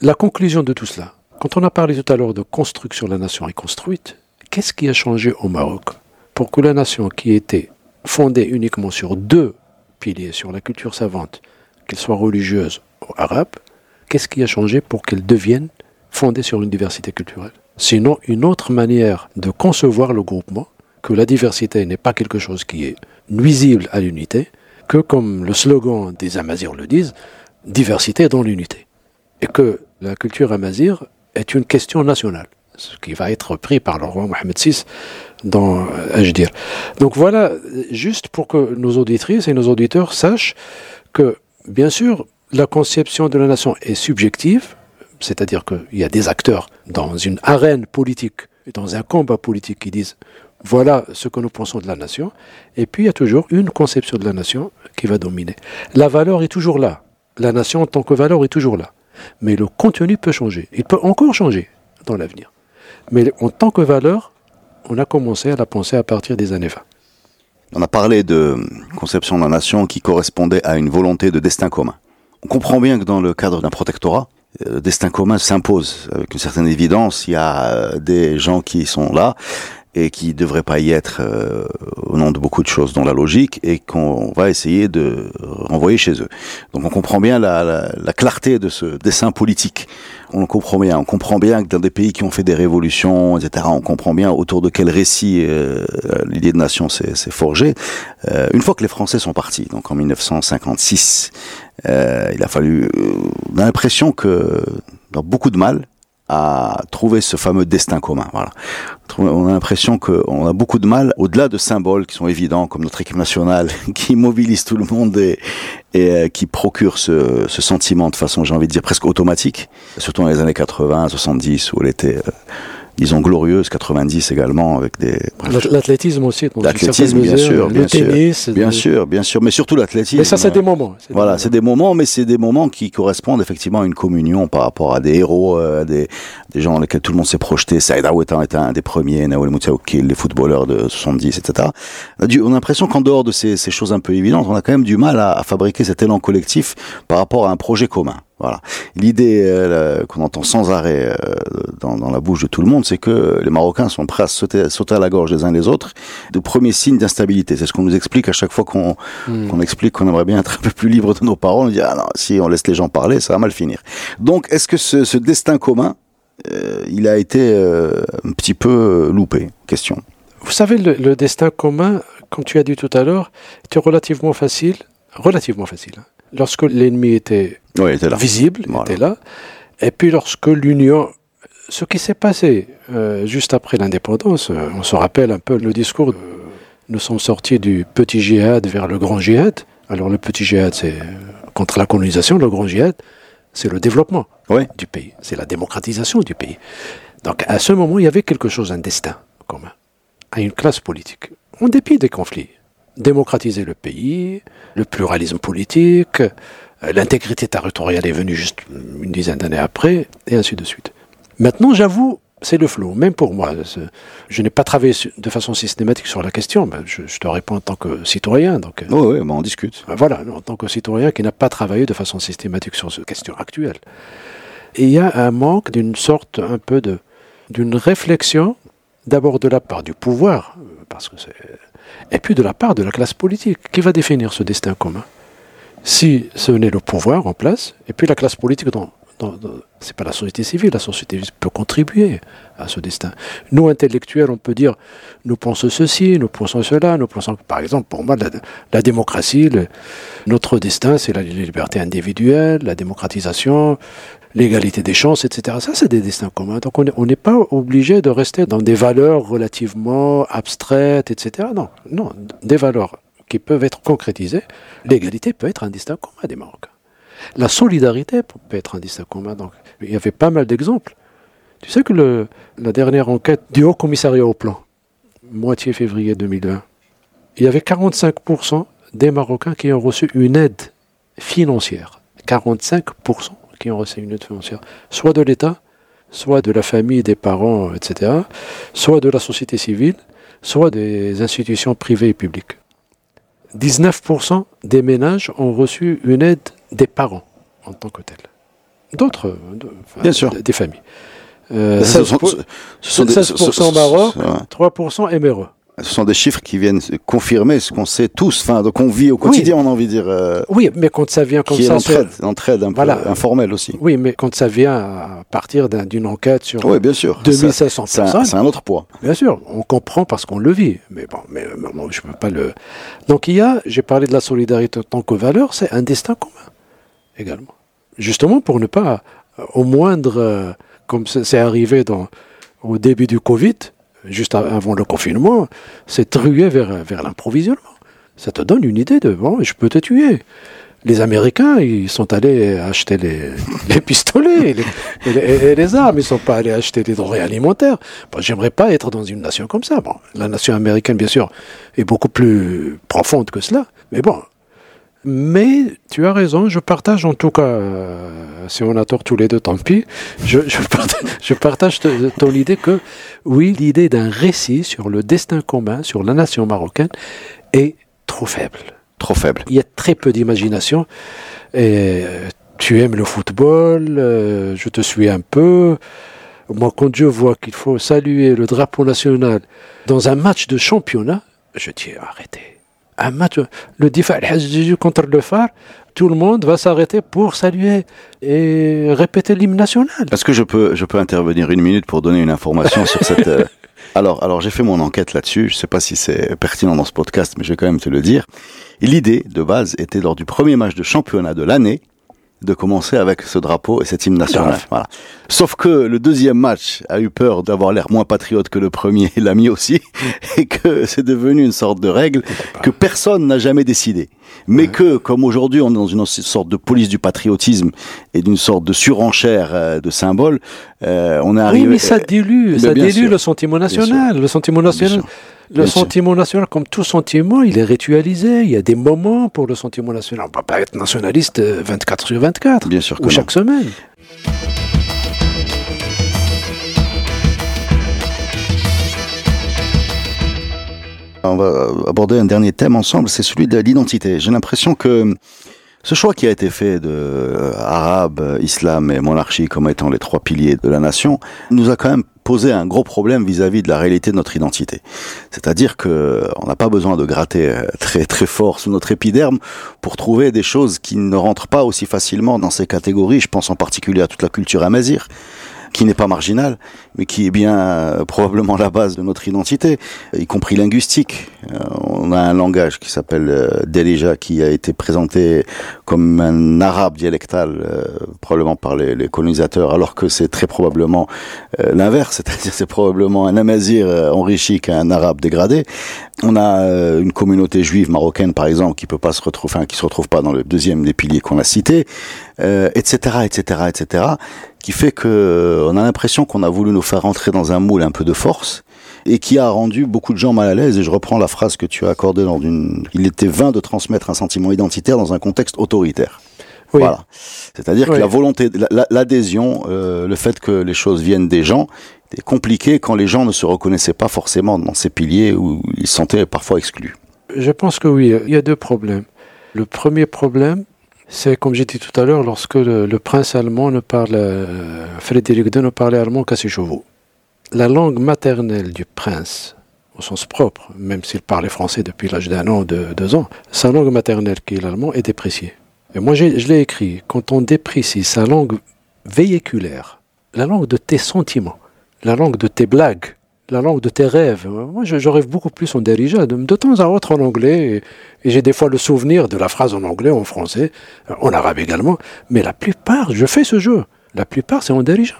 La conclusion de tout cela, quand on a parlé tout à l'heure de construction, la nation est construite, qu'est-ce qui a changé au Maroc? Pour que la nation qui était fondée uniquement sur deux piliers, sur la culture savante, qu'elle soit religieuse ou arabe, qu'est-ce qui a changé pour qu'elle devienne fondée sur une diversité culturelle? Sinon, une autre manière de concevoir le groupement, que la diversité n'est pas quelque chose qui est nuisible à l'unité, que comme le slogan des Amazirs le disent, diversité dans l'unité. Et que la culture amazir est une question nationale, ce qui va être pris par le roi Mohamed VI euh. Donc voilà, juste pour que nos auditrices et nos auditeurs sachent que, bien sûr, la conception de la nation est subjective, c'est-à-dire qu'il y a des acteurs dans une arène politique, dans un combat politique qui disent voilà ce que nous pensons de la nation, et puis il y a toujours une conception de la nation qui va dominer. La valeur est toujours là, la nation en tant que valeur est toujours là, mais le contenu peut changer, il peut encore changer dans l'avenir. Mais en tant que valeur, on a commencé à la penser à partir des années 20. On a parlé de conception de la nation qui correspondait à une volonté de destin commun. On comprend bien que dans le cadre d'un protectorat, le destin commun s'impose avec une certaine évidence. Il y a euh, des gens qui sont là et qui devraient pas y être euh, au nom de beaucoup de choses dans la logique et qu'on va essayer de renvoyer chez eux. Donc on comprend bien la, la, la clarté de ce dessin politique. On le comprend bien. On comprend bien que dans des pays qui ont fait des révolutions, etc., on comprend bien autour de quel récit euh, l'idée de nation s'est forgée. Euh, une fois que les Français sont partis, donc en 1956, euh, il a fallu. On a l'impression que dans beaucoup de mal à trouver ce fameux destin commun. Voilà. On a l'impression qu'on a beaucoup de mal, au-delà de symboles qui sont évidents, comme notre équipe nationale, qui mobilise tout le monde et, et euh, qui procure ce, ce, sentiment de façon, j'ai envie de dire, presque automatique, surtout dans les années 80, 70, où elle était... Euh, disons glorieuse 90 également avec des l'athlétisme aussi l'athlétisme bien sûr bien le sûr. tennis, bien sûr bien sûr mais surtout l'athlétisme. Mais ça c'est des moments voilà c'est des moments mais c'est des moments qui correspondent effectivement à une communion par rapport à des héros euh, des, des gens dans lesquels tout le monde s'est projeté. Saïd Aouetan était un des premiers Nawel Moutaoukil les footballeurs de 70 etc on a l'impression qu'en dehors de ces, ces, choses un peu évidentes on a quand même du mal à, à fabriquer cet élan collectif par rapport à un projet commun voilà. L'idée euh, qu'on entend sans arrêt euh, dans, dans, la bouche de tout le monde, c'est que les Marocains sont prêts à sauter, sauter à la gorge les uns les autres. De premiers signes d'instabilité. C'est ce qu'on nous explique à chaque fois qu'on Hmm. explique qu'on aimerait bien être un peu plus libre de nos paroles. On dit ah non, si on laisse les gens parler, ça va mal finir. Donc, est-ce que ce, ce, destin commun, euh, il a été un petit peu loupé? Question. Vous savez, le, le, destin commun, comme tu as dit tout à l'heure, était relativement facile, relativement facile. Hein lorsque l'ennemi était, oui, était là. visible, Voilà. était là, et puis lorsque l'union, ce qui s'est passé euh, juste après l'indépendance, euh, on se rappelle un peu le discours, euh, nous sommes sortis du petit djihad vers le grand djihad. Alors le petit djihad, c'est contre la colonisation, le grand djihad, c'est le développement Oui. du pays, c'est la démocratisation du pays. Donc à ce moment, il y avait quelque chose, un destin commun, à une classe politique, en dépit des conflits démocratiser le pays, le pluralisme politique, euh, l'intégrité territoriale est venue juste une dizaine d'années après, et ainsi de suite. Maintenant, j'avoue, c'est le flou. Même pour moi, je n'ai pas travaillé de façon systématique sur la question. Mais je, te réponds en tant que citoyen. Donc, oui, oui, on discute. Voilà, en tant que citoyen qui n'a pas travaillé de façon systématique sur cette question actuelle. Et il y a un manque d'une sorte un peu de d'une réflexion, d'abord de la part du pouvoir, parce que c'est, et puis de la part de la classe politique, qui va définir ce destin commun? Si ce n'est le pouvoir en place, et puis la classe politique dont c'est pas la société civile, la société peut contribuer à ce destin. Nous, intellectuels, on peut dire, nous pensons ceci, nous pensons cela, nous pensons, par exemple, pour moi, la, démocratie, notre destin, c'est la liberté individuelle, la démocratisation, l'égalité des chances, etc. Ça, c'est des destins communs. Donc, on n'est pas obligé de rester dans des valeurs relativement abstraites, etc. Non, non, des valeurs qui peuvent être concrétisées. L'égalité peut être un destin commun des Marocains. La solidarité peut être un destin commun. Donc, il y avait pas mal d'exemples. Tu sais que la dernière enquête du Haut Commissariat au Plan, moitié février 2020, il y avait 45% des Marocains qui ont reçu une aide financière. 45% qui ont reçu une aide financière, soit de l'État, soit de la famille, des parents, etc., soit de la société civile, soit des institutions privées et publiques. 19% des ménages ont reçu une aide des parents en tant que tels. D'autres, Bien sûr. des familles. 16%, 16 Maroc, 3% MRE. Ce sont des chiffres qui viennent confirmer ce qu'on sait tous, enfin, donc on vit au quotidien, on a envie de dire. Euh, oui, mais quand ça vient comme qui ça. Est l'entraide, un peu informelle aussi. Oui, mais quand ça vient à partir d'une enquête sur oui, bien sûr. 2500 personnes. C'est un autre poids. Bien sûr, on comprend parce qu'on le vit. Mais bon, mais, je ne peux pas le. Donc il y a, j'ai parlé de la solidarité en tant que valeur, c'est un destin commun également. Justement pour ne pas, au moindre, euh, comme c'est arrivé dans, au début du Covid, juste avant le confinement, c'est rué vers, vers l'improvisionnement. Ça te donne une idée de, bon, je peux te tuer. Les Américains, ils sont allés acheter les, pistolets et les, armes. Ils sont pas allés acheter des denrées alimentaires. Bon, J'aimerais pas être dans une nation comme ça. Bon, la nation américaine, bien sûr, est beaucoup plus profonde que cela. Mais bon, mais tu as raison, je partage en tout cas, euh, si on a tort tous les deux, tant pis, je, partage, ton idée que oui, l'idée d'un récit sur le destin commun, sur la nation marocaine, est trop faible. Trop faible. Il y a très peu d'imagination. Et euh, tu aimes le football, euh, je te suis un peu. Moi, quand je vois qu'il faut saluer le drapeau national dans un match de championnat, je dis arrêtez le Difa contre le phare, tout le monde va s'arrêter pour saluer et répéter l'hymne national. Est-ce que je peux, je peux intervenir une minute pour donner une information sur cette... Euh, alors, alors j'ai fait mon enquête là-dessus. Je ne sais pas si c'est pertinent dans ce podcast, mais je vais quand même te le dire. L'idée de base était lors du premier match de championnat de l'année de commencer avec ce drapeau et cette hymne national. Voilà. Sauf que le deuxième match a eu peur d'avoir l'air moins patriote que le premier, l'a mis aussi, et que c'est devenu une sorte de règle que personne n'a jamais décidé. Mais que, comme aujourd'hui on est dans une sorte de police du patriotisme et d'une sorte de surenchère euh, de symboles, euh, on est arrivé... Oui, mais ça dilue, ça dilue le sentiment national. Le sentiment national le sentiment national, comme tout sentiment, il est ritualisé. Il y a des moments pour le sentiment national. On ne peut pas être nationaliste 24 euh, sur 24. Bien sûr ou chaque semaine. On va aborder un dernier thème ensemble, c'est celui de l'identité. J'ai l'impression que ce choix qui a été fait de euh, arabe, islam et monarchie comme étant les trois piliers de la nation nous a quand même posé un gros problème vis-à-vis de la réalité de notre identité. C'est-à-dire que on n'a pas besoin de gratter euh, très très fort sous notre épiderme pour trouver des choses qui ne rentrent pas aussi facilement dans ces catégories. Je pense en particulier à toute la culture amazir qui n'est pas marginal, mais qui est bien euh, probablement la base de notre identité, y compris linguistique. Euh, on a un langage qui s'appelle euh, qui a été présenté comme un arabe dialectal, euh, probablement par les, les, colonisateurs, alors que c'est très probablement l'inverse, c'est-à-dire c'est probablement un amazir enrichi qu'un arabe dégradé. On a une communauté juive marocaine, par exemple, qui peut pas se retrouver, enfin, qui se retrouve pas dans le deuxième des piliers qu'on a cité, etc., etc., etc qui fait que euh, on a l'impression qu'on a voulu nous faire rentrer dans un moule un peu de force et qui a rendu beaucoup de gens mal à l'aise. Et je reprends la phrase que tu as accordée dans une. Il était vain de transmettre un sentiment identitaire dans un contexte autoritaire. Voilà. C'est-à-dire que la volonté, l'adhésion, euh, le fait que les choses viennent des gens, compliqué quand les gens ne se reconnaissaient pas forcément dans ces piliers où ils se sentaient parfois exclus. Je pense que oui, il y a deux problèmes. Le premier problème, c'est comme j'ai dit tout à l'heure, lorsque le, prince allemand ne parle, euh, Frédéric II ne parlait allemand qu'à ses chevaux. La langue maternelle du prince, au sens propre, même s'il parlait français depuis l'âge d'un an ou de deux ans, sa langue maternelle, qui est l'allemand, est dépréciée. Et moi, je l'ai écrit, quand on déprécie sa langue véhiculaire, la langue de tes sentiments, la langue de tes blagues, la langue de tes rêves. Moi, je, rêve beaucoup plus en dérija, de, temps à autre en anglais, et, j'ai des fois le souvenir de la phrase en anglais, en français, en arabe également, mais la plupart, je fais ce jeu. La plupart, c'est en dérija.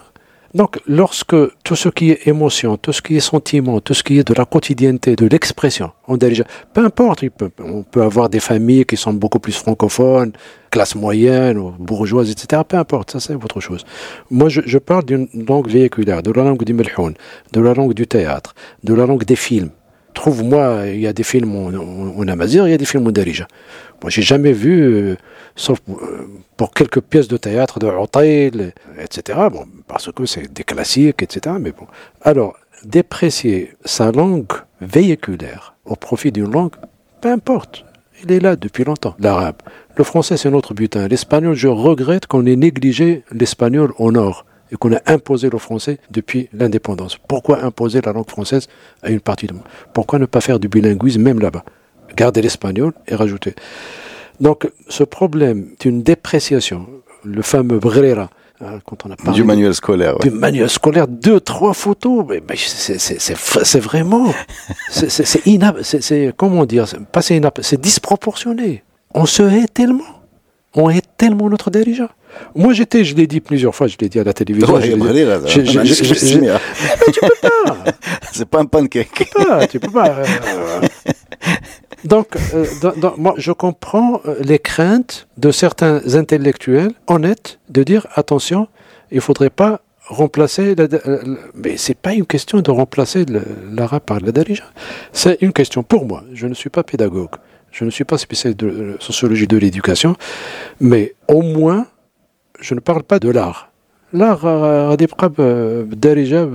Donc, lorsque tout ce qui est émotion, tout ce qui est sentiment, tout ce qui est de la quotidienneté, de l'expression, on déjà, peu importe, on peut avoir des familles qui sont beaucoup plus francophones, classe moyenne ou bourgeoise, etc. Peu importe, ça c'est autre chose. Moi, je, parle d'une langue véhiculaire, de la langue du melhoun, de la langue du théâtre, de la langue des films. Trouve-moi, il y a des films en, en, amazir, il y a des films en darija. Moi, j'ai jamais vu, euh, sauf euh, pour quelques pièces de théâtre de etc. Bon, parce que c'est des classiques, etc. Mais bon. Alors, déprécier sa langue véhiculaire au profit d'une langue, peu importe. Il est là depuis longtemps, l'arabe. Le français, c'est notre butin. L'espagnol, je regrette qu'on ait négligé l'espagnol au nord et qu'on ait imposé le français depuis l'indépendance. Pourquoi imposer la langue française à une partie de monde Pourquoi ne pas faire du bilinguisme même là-bas? Garder l'espagnol et rajouter. Donc ce problème d'une dépréciation, le fameux Brera, hein, quand on a parlé du manuel scolaire, du manuel scolaire, deux trois photos, mais, c'est vraiment, c'est comment dire, pas c'est c'est disproportionné. On se hait tellement, on hait tellement notre dirigeant. Moi, j'étais, je l'ai dit plusieurs fois, je l'ai dit à la télévision. mais tu peux pas. C'est pas un pancake. Tu peux pas. Tu peux pas. Donc, euh, moi, je comprends euh, les craintes de certains intellectuels honnêtes de dire attention, il ne faudrait pas remplacer. La, mais c'est pas une question de remplacer l'arabe par le darija. C'est une question pour moi. Je ne suis pas pédagogue. Je ne suis pas spécialiste de sociologie de l'éducation, mais au moins, je ne parle pas de l'art. L'art, euh, darija,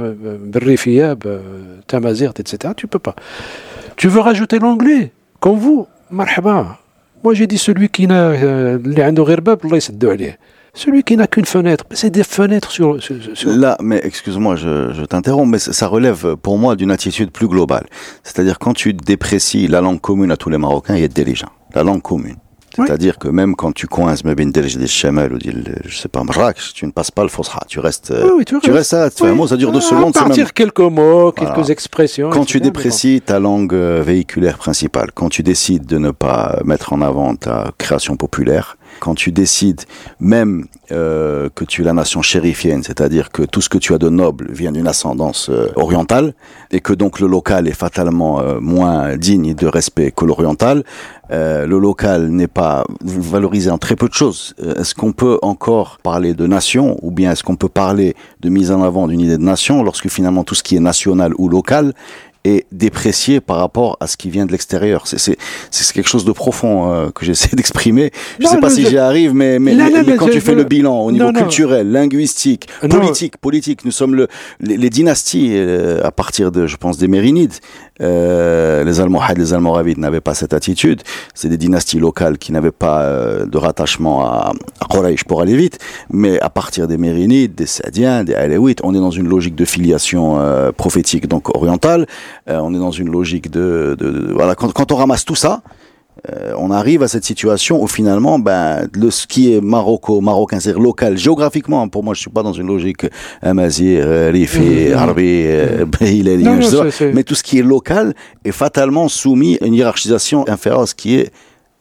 tamazir, etc. Tu peux pas. Tu veux rajouter l'anglais? Comme vous, marhaba. Moi j'ai dit celui qui n'a euh, celui qui n'a qu'une fenêtre, c'est des fenêtres sur, Là, mais excuse-moi, je, t'interromps, mais ça relève pour moi d'une attitude plus globale. C'est-à-dire quand tu déprécies la langue commune à tous les Marocains, il y a des La langue commune. C'est-à-dire que même quand tu coinces mais des Chemal ou je sais pas Marrakech, tu ne passes pas le Fosra, tu restes oui, tu, tu restes. fais un mot, ça dure deux secondes, à partir quelques mots, quelques expressions. Quand tu déprécies ta langue euh, véhiculaire principale, quand tu décides de ne pas mettre en avant ta création populaire, quand tu décides même euh, que tu es la nation chérifienne, c'est-à-dire que tout ce que tu as de noble vient d'une ascendance euh, orientale, et que donc le local est fatalement euh, moins digne de respect que l'oriental, euh, le local n'est pas valorisé en très peu de choses. Est-ce qu'on peut encore parler de nation, ou bien est-ce qu'on peut parler de mise en avant d'une idée de nation, lorsque finalement tout ce qui est national ou local est déprécié par rapport à ce qui vient de l'extérieur. C'est quelque chose de profond euh, que j'essaie d'exprimer. Je ne sais pas si j'y arrive, mais, mais, mais, quand tu fais le bilan au niveau culturel, linguistique, politique, politique, nous sommes le, les, dynasties euh, à partir de, je pense, des Mérinides. Euh, les Almohades, les Almoravides n'avaient pas cette attitude. C'est des dynasties locales qui n'avaient pas euh, de rattachement à, à Quraysh pour aller vite. Mais à partir des Mérinides, des Sadiens, des Alaouites, on est dans une logique de filiation prophétique, donc orientale. Euh, on est dans une logique de, de, voilà. Quand, quand, on ramasse tout ça, euh, on arrive à cette situation où finalement, ben, le, ce qui est maroco, marocain, c'est local, géographiquement, pour moi, je suis pas dans une logique amazir, rifi, arbi, mais tout ce qui est local est fatalement soumis à une hiérarchisation inférieure à ce qui est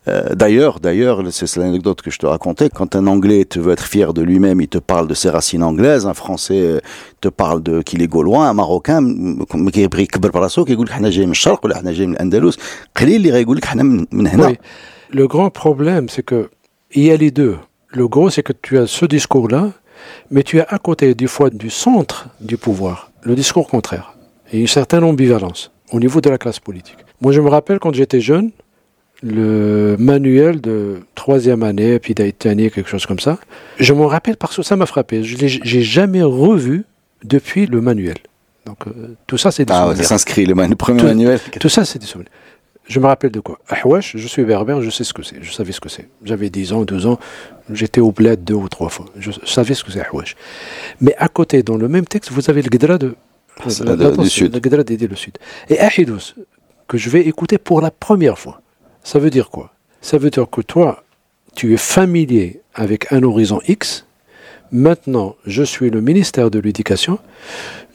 euh, d'ailleurs, d'ailleurs, c'est l'anecdote que je te racontais. Quand un Anglais te veut être fier de lui-même, il te parle de ses racines anglaises. Un Français euh, te parle de qu'il est gaulois. Un Marocain, qui est Le grand problème, c'est que il y a les deux. Le gros, c'est que tu as ce discours-là, mais tu as à côté du fois du centre du pouvoir le discours contraire et une certaine ambivalence au niveau de la classe politique. Moi, je me rappelle quand j'étais jeune le manuel de troisième année, puis année, quelque chose comme ça. Je m'en rappelle parce que ça m'a frappé. Je n'ai jamais revu depuis le manuel. Donc euh, tout ça, c'est des Ah, souvenirs. ça s'inscrit, le, premier Tout- manuel. Tout ça, c'est des souvenirs. Je me rappelle de quoi? Ahwash, je suis berbère, je sais ce que c'est. Je savais ce que c'est. J'avais 10 ans, 12 ans. J'étais au bled deux ou trois fois. Je, savais ce que c'est Ahwash. Mais à côté, dans le même texte, vous avez le Guedra de, la- la- du Sud. Le Guedra d'aider le Sud. Et Ahidous, que je vais écouter pour la première fois. Ça veut dire quoi? Ça veut dire que toi, tu es familier avec un horizon X. Maintenant, je suis le ministère de l'Éducation.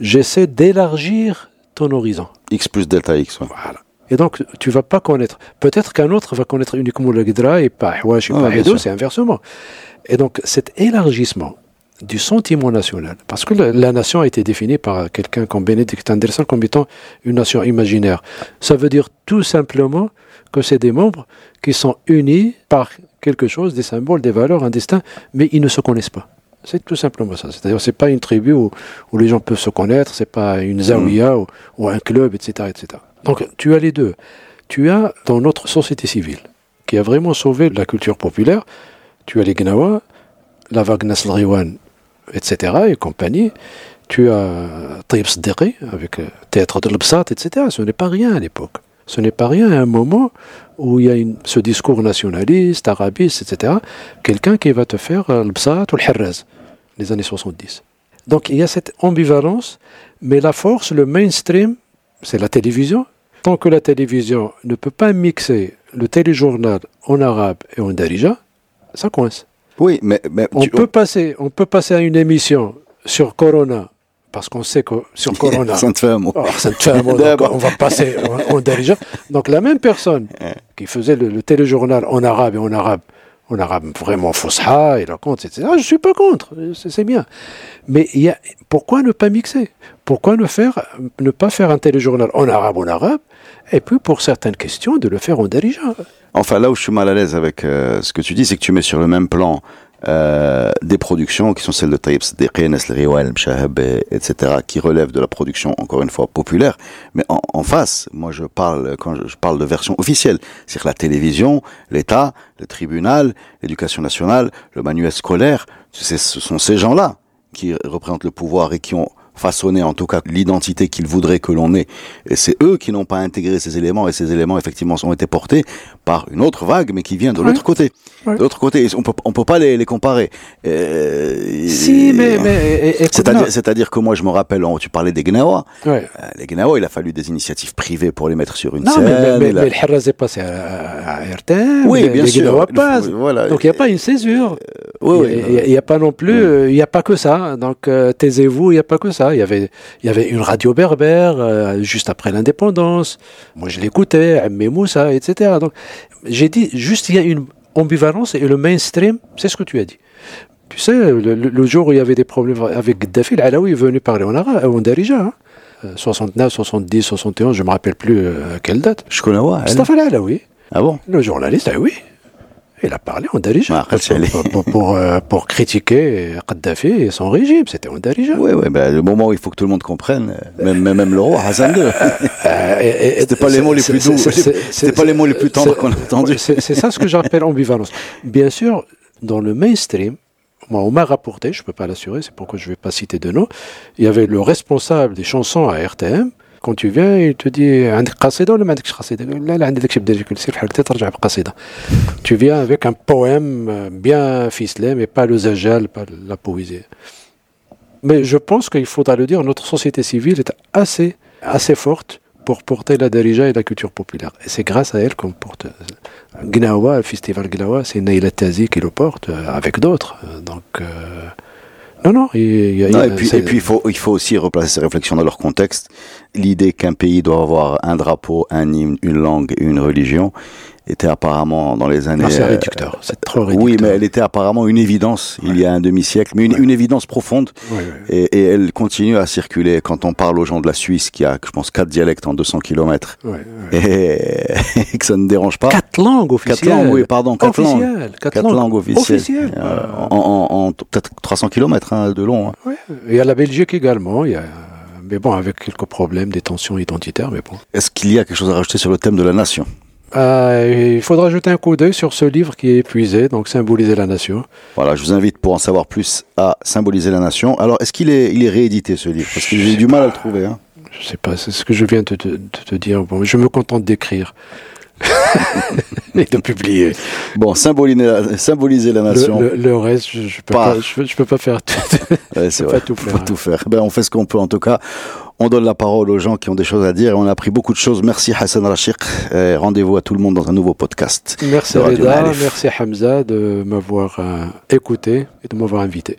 J'essaie d'élargir ton horizon. X plus delta X. ouais. Voilà. Et donc, tu vas pas connaître. Peut-être qu'un autre va connaître uniquement le Guidra et pas Ahwash et Ouais, pas Edo, c'est inversement. Et donc, cet élargissement du sentiment national, parce que la, la nation a été définie par quelqu'un comme Benedict Anderson comme étant une nation imaginaire. Ça veut dire tout simplement que c'est des membres qui sont unis par quelque chose, des symboles, des valeurs, un destin, mais ils ne se connaissent pas. C'est tout simplement ça. C'est-à-dire, c'est pas une tribu où, où les gens peuvent se connaître, c'est pas une zawiya ou, ou un club, etc., etc. Donc, tu as les deux. Tu as dans notre société civile, qui a vraiment sauvé la culture populaire, tu as les Gnawa, la vague Riwan, etc., et compagnie. Tu as Taïb Siddiqui, avec le théâtre de l'Bsat, etc. Ce n'est pas rien à l'époque. Ce n'est pas rien à un moment où il y a ce discours nationaliste, arabiste, etc. Quelqu'un qui va te faire euh, l'Bsat ou le les années 70. Donc il y a cette ambivalence, mais la force, le mainstream, c'est la télévision. Tant que la télévision ne peut pas mixer le téléjournal en arabe et en darija, ça coince. Oui, mais, mais On tu- peut passer, on peut passer à une émission sur Corona, parce qu'on sait que sur Corona, Ça te fait un mot. Oh, ça te fait un mot, on va passer en, en darija. Donc la même personne qui faisait le, le téléjournal en arabe et en arabe, en arabe vraiment fosha, et la compte, etc. Je suis pas contre, c'est bien. Mais y a, pourquoi ne pas mixer? Pourquoi ne faire, ne pas faire un téléjournal en arabe en arabe, et puis pour certaines questions de le faire en darija Enfin, là où je suis mal à l'aise avec euh, ce que tu dis, c'est que tu mets sur le même plan euh, des productions qui sont celles de Taïb Siddiqui, Nesl Mshahab, et- etc., qui relèvent de la production, encore une fois, populaire. Mais en, en face, moi je parle, quand je, je parle de version officielle, c'est-à-dire la télévision, l'État, le tribunal, l'éducation nationale, le manuel scolaire, ce sont ces gens-là qui représentent le pouvoir et qui ont façonné en tout cas l'identité qu'ils voudraient que l'on ait. Et c'est eux qui n'ont pas intégré ces éléments et ces éléments effectivement ont été portés par une autre vague mais qui vient de l'autre côté. De l'autre côté, on peut on peut pas les, les comparer. Euh, Si, mais, mais c'est-à-dire, que moi je me rappelle, tu parlais des Gnawa. Ouais. Euh, les Gnawa, il a fallu des initiatives privées pour les mettre sur une Non, scène. mais, mais, mais, et la- mais le est passé à, à Oui, bien les sûr. Voilà. Donc il n'y a pas une césure. Oui, oui, Il n'y a, pas non plus, euh, il n'y a pas que ça. Donc euh, taisez-vous, il n'y a pas que ça. Il y avait, il y avait une radio berbère euh, juste après l'indépendance. Moi je l'écoutais, Moussa, etc. Donc j'ai dit juste il y a une ambivalence et le mainstream, c'est ce que tu as dit. Tu sais, le, jour où il y avait des problèmes avec Gaddafi, l'Alaoui est venu parler en arabe, en darija. Hein. Euh, 69, 70, 71, je ne me rappelle plus euh, à quelle date. Je connais, ouais, elle. Mustafa Alaoui, Ah bon? Le journaliste, ah oui, il a parlé en darija Ah, pour, euh, pour critiquer Kadhafi et son régime, c'était en darija. Oui, oui, ben, le moment où il faut que tout le monde comprenne, euh, même, même, le roi Hassan II. Euh, C'était pas les mots les plus doux, c'était pas les mots les plus tendres qu'on a entendus. C'est ça ce que j'appelle ambivalence. Bien sûr, dans le mainstream, moi, on m'a rapporté, je peux pas l'assurer, c'est pourquoi je vais pas citer de nom, il y avait le responsable des chansons à RTM Quand tu viens, il te dit عندك قصيدة ولا ما عندكش قصيدة لا لا عندي داكشي بدا يجيك سير حالك ترجع بقصيدة tu viens avec un poème euh, bien ficelé mais pas le zajal pas la poésie mais je pense qu'il faudra le dire, notre société civile est assez, assez forte pour porter la darija et la culture populaire. Et c'est grâce à elle qu'on porte. euh, Gnawa, le festival Gnawa, c'est Naila Tazi qui le porte, euh, avec d'autres. Euh, Donc, euh, non, non, Non, puis, et puis il, faut, il faut aussi replacer ces réflexions dans leur contexte. L'idée qu'un pays doit avoir un drapeau, un hymne, une langue et une religion était apparemment dans les années. Non, c'est euh, réducteur, c'est trop réducteur. oui, mais elle était apparemment une évidence il y a un demi-siècle, mais une, Ouais. une évidence profonde. Ouais. Et, et elle continue à circuler quand on parle aux gens de la Suisse, qui a, je pense, quatre dialectes en 200 kilomètres, Ouais, ouais. et, et que ça ne dérange pas. Quatre langues officielles. Quatre langues, oui, pardon, quatre langues. Officielles, Quatre, Quatre langues officielles. officielles. Euh, en, en- en peut-être 300 kilomètres hein, de long. hein. Y a la Belgique également. Il y a, mais bon, avec quelques problèmes, des tensions identitaires, mais bon. Est-ce qu'il y a quelque chose à rajouter sur le thème de la nation? Euh, il faudra jeter un coup d'œil sur ce livre qui est épuisé, donc Symboliser la nation. Voilà, je vous invite pour en savoir plus à Symboliser la nation. Alors, est-ce qu'il est, il est réédité ce livre? Parce que j'ai du mal à le trouver. Hein. Je sais pas, c'est ce que je viens de te, de te dire. Bon, je me contente d'écrire. et de publier. Bon, symboliser la, symboliser la nation. Le, le, le reste, je, je peux pas, Pas. je, peux- je peux pas faire tout. Ouais, je peux pas tout faire. tout faire. Ben, on fait ce qu'on peut en tout cas. On donne la parole aux gens qui ont des choses à dire et on a appris beaucoup de choses. Merci Hassan Rachik. Et Rendez-vous à tout le monde dans un nouveau podcast. Merci Reda, merci Hamza de m'avoir euh, écouté et de m'avoir invité.